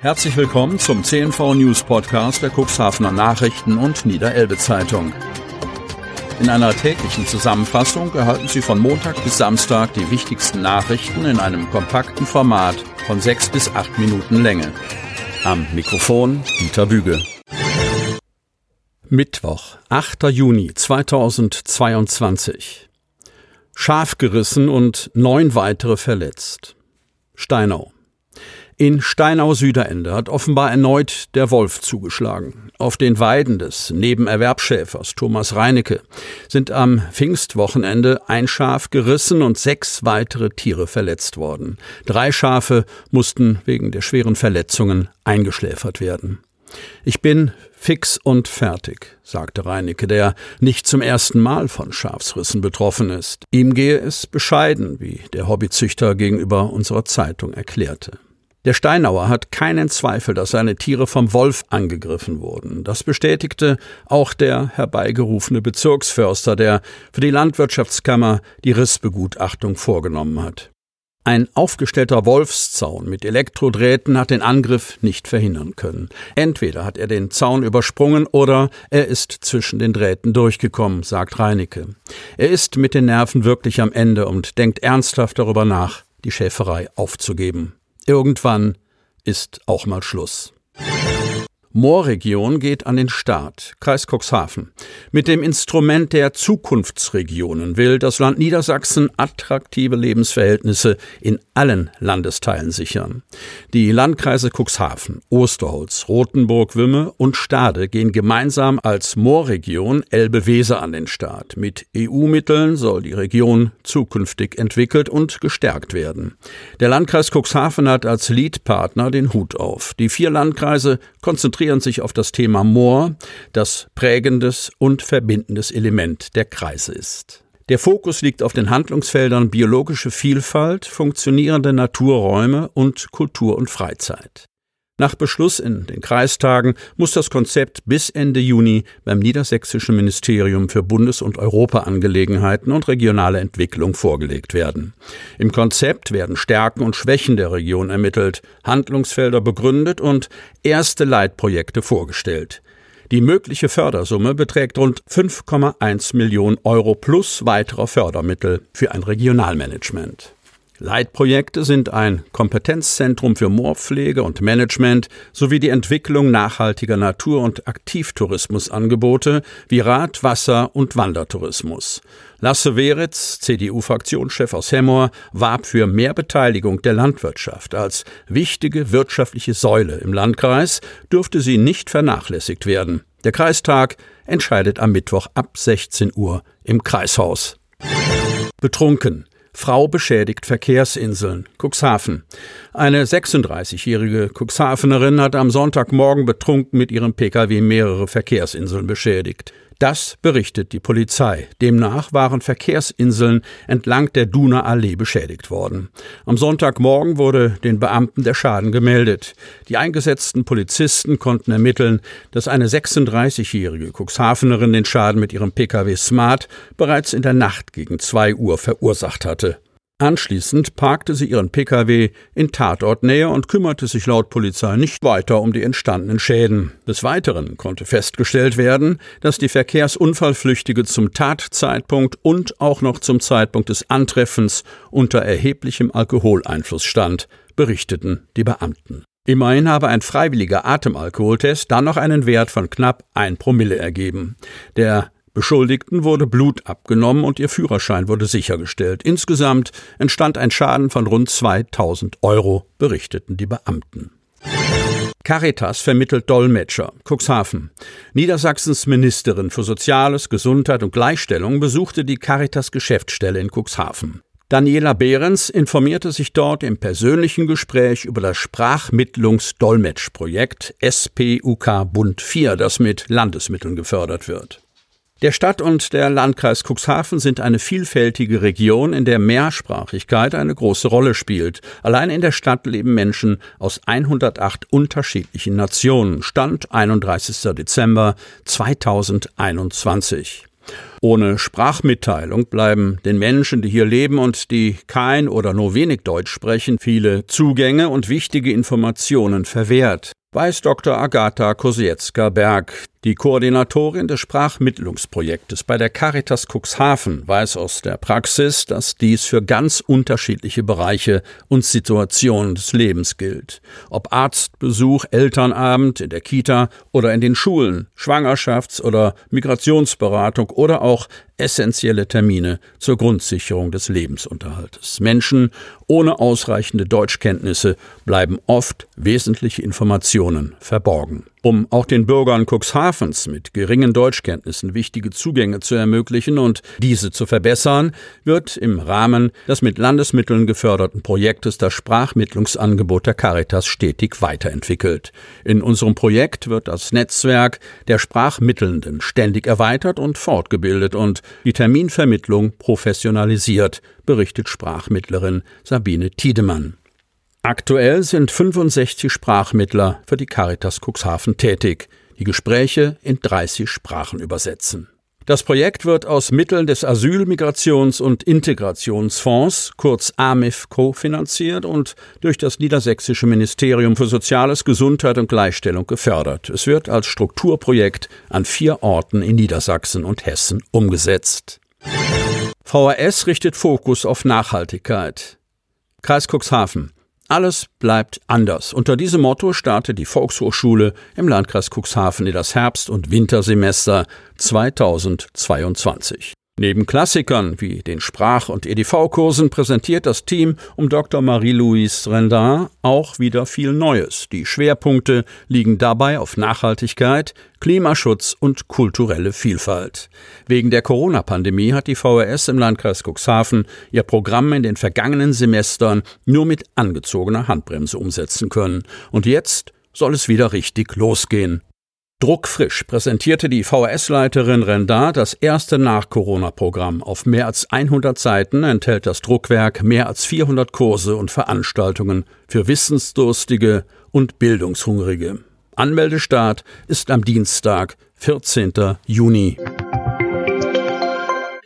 Herzlich willkommen zum CNV News Podcast der Cuxhavener Nachrichten und Niederelbe Zeitung. In einer täglichen Zusammenfassung erhalten Sie von Montag bis Samstag die wichtigsten Nachrichten in einem kompakten Format von sechs bis acht Minuten Länge. Am Mikrofon Dieter Büge. Mittwoch, 8. Juni 2022. Schaf gerissen und neun weitere verletzt. Steinau. In Steinau-Süderende hat offenbar erneut der Wolf zugeschlagen. Auf den Weiden des Nebenerwerbschäfers Thomas Reinecke sind am Pfingstwochenende ein Schaf gerissen und sechs weitere Tiere verletzt worden. Drei Schafe mussten wegen der schweren Verletzungen eingeschläfert werden. Ich bin fix und fertig, sagte Reinecke, der nicht zum ersten Mal von Schafsrissen betroffen ist. Ihm gehe es bescheiden, wie der Hobbyzüchter gegenüber unserer Zeitung erklärte. Der Steinauer hat keinen Zweifel, dass seine Tiere vom Wolf angegriffen wurden. Das bestätigte auch der herbeigerufene Bezirksförster, der für die Landwirtschaftskammer die Rissbegutachtung vorgenommen hat. Ein aufgestellter Wolfszaun mit Elektrodrähten hat den Angriff nicht verhindern können. Entweder hat er den Zaun übersprungen oder er ist zwischen den Drähten durchgekommen, sagt Reinecke. Er ist mit den Nerven wirklich am Ende und denkt ernsthaft darüber nach, die Schäferei aufzugeben. Irgendwann ist auch mal Schluss. Moorregion geht an den Start. Kreis Cuxhaven. Mit dem Instrument der Zukunftsregionen will das Land Niedersachsen attraktive Lebensverhältnisse in allen Landesteilen sichern. Die Landkreise Cuxhaven, Osterholz, Rothenburg, Wümme und Stade gehen gemeinsam als Moorregion Elbe-Weser an den Start. Mit EU-Mitteln soll die Region zukünftig entwickelt und gestärkt werden. Der Landkreis Cuxhaven hat als Leadpartner den Hut auf. Die vier Landkreise konzentrieren konzentrieren sich auf das Thema Moor, das prägendes und verbindendes Element der Kreise ist. Der Fokus liegt auf den Handlungsfeldern biologische Vielfalt, funktionierende Naturräume und Kultur und Freizeit. Nach Beschluss in den Kreistagen muss das Konzept bis Ende Juni beim Niedersächsischen Ministerium für Bundes- und Europaangelegenheiten und regionale Entwicklung vorgelegt werden. Im Konzept werden Stärken und Schwächen der Region ermittelt, Handlungsfelder begründet und erste Leitprojekte vorgestellt. Die mögliche Fördersumme beträgt rund 5,1 Millionen Euro plus weiterer Fördermittel für ein Regionalmanagement. Leitprojekte sind ein Kompetenzzentrum für Moorpflege und Management sowie die Entwicklung nachhaltiger Natur- und Aktivtourismusangebote wie Rad-, Wasser- und Wandertourismus. Lasse Weritz, CDU-Fraktionschef aus Hemmoor, warb für mehr Beteiligung der Landwirtschaft. Als wichtige wirtschaftliche Säule im Landkreis dürfte sie nicht vernachlässigt werden. Der Kreistag entscheidet am Mittwoch ab 16 Uhr im Kreishaus. Betrunken. Frau beschädigt Verkehrsinseln. Cuxhaven. Eine 36-jährige Cuxhavenerin hat am Sonntagmorgen betrunken mit ihrem Pkw mehrere Verkehrsinseln beschädigt. Das berichtet die Polizei. Demnach waren Verkehrsinseln entlang der Duner Allee beschädigt worden. Am Sonntagmorgen wurde den Beamten der Schaden gemeldet. Die eingesetzten Polizisten konnten ermitteln, dass eine 36-jährige Cuxhavenerin den Schaden mit ihrem Pkw Smart bereits in der Nacht gegen zwei Uhr verursacht hatte. Anschließend parkte sie ihren Pkw in Tatortnähe und kümmerte sich laut Polizei nicht weiter um die entstandenen Schäden. Des Weiteren konnte festgestellt werden, dass die Verkehrsunfallflüchtige zum Tatzeitpunkt und auch noch zum Zeitpunkt des Antreffens unter erheblichem Alkoholeinfluss stand, berichteten die Beamten. Immerhin habe ein freiwilliger Atemalkoholtest dann noch einen Wert von knapp ein Promille ergeben. Der Beschuldigten wurde Blut abgenommen und ihr Führerschein wurde sichergestellt. Insgesamt entstand ein Schaden von rund 2000 Euro, berichteten die Beamten. Caritas vermittelt Dolmetscher. Cuxhaven. Niedersachsens Ministerin für Soziales, Gesundheit und Gleichstellung besuchte die Caritas Geschäftsstelle in Cuxhaven. Daniela Behrens informierte sich dort im persönlichen Gespräch über das Sprachmittlungs-Dolmetsch-Projekt SPUK Bund 4, das mit Landesmitteln gefördert wird. Der Stadt und der Landkreis Cuxhaven sind eine vielfältige Region, in der Mehrsprachigkeit eine große Rolle spielt. Allein in der Stadt leben Menschen aus 108 unterschiedlichen Nationen. Stand 31. Dezember 2021. Ohne Sprachmitteilung bleiben den Menschen, die hier leben und die kein oder nur wenig Deutsch sprechen, viele Zugänge und wichtige Informationen verwehrt weiß Dr. Agatha Kosiecka-Berg. Die Koordinatorin des Sprachmittlungsprojektes bei der Caritas Cuxhaven weiß aus der Praxis, dass dies für ganz unterschiedliche Bereiche und Situationen des Lebens gilt. Ob Arztbesuch, Elternabend in der Kita oder in den Schulen, Schwangerschafts- oder Migrationsberatung oder auch essentielle Termine zur Grundsicherung des Lebensunterhaltes. Menschen ohne ausreichende Deutschkenntnisse bleiben oft wesentliche Informationen verborgen. Um auch den Bürgern Cuxhavens mit geringen Deutschkenntnissen wichtige Zugänge zu ermöglichen und diese zu verbessern, wird im Rahmen des mit Landesmitteln geförderten Projektes das Sprachmittlungsangebot der Caritas stetig weiterentwickelt. In unserem Projekt wird das Netzwerk der Sprachmittelnden ständig erweitert und fortgebildet und die Terminvermittlung professionalisiert, berichtet Sprachmittlerin Sabine Tiedemann. Aktuell sind 65 Sprachmittler für die Caritas Cuxhaven tätig, die Gespräche in 30 Sprachen übersetzen. Das Projekt wird aus Mitteln des Asyl-, Migrations- und Integrationsfonds, kurz AMIF, kofinanziert und durch das Niedersächsische Ministerium für Soziales, Gesundheit und Gleichstellung gefördert. Es wird als Strukturprojekt an vier Orten in Niedersachsen und Hessen umgesetzt. VHS richtet Fokus auf Nachhaltigkeit. Kreis Cuxhaven. Alles bleibt anders. Unter diesem Motto startet die Volkshochschule im Landkreis Cuxhaven in das Herbst- und Wintersemester 2022. Neben Klassikern wie den Sprach- und EDV-Kursen präsentiert das Team um Dr. Marie-Louise Rendin auch wieder viel Neues. Die Schwerpunkte liegen dabei auf Nachhaltigkeit, Klimaschutz und kulturelle Vielfalt. Wegen der Corona-Pandemie hat die VRS im Landkreis Cuxhaven ihr Programm in den vergangenen Semestern nur mit angezogener Handbremse umsetzen können. Und jetzt soll es wieder richtig losgehen. Druckfrisch präsentierte die VHS-Leiterin Rendar das erste Nach-Corona-Programm. Auf mehr als 100 Seiten enthält das Druckwerk mehr als 400 Kurse und Veranstaltungen für Wissensdurstige und Bildungshungrige. Anmeldestart ist am Dienstag, 14. Juni.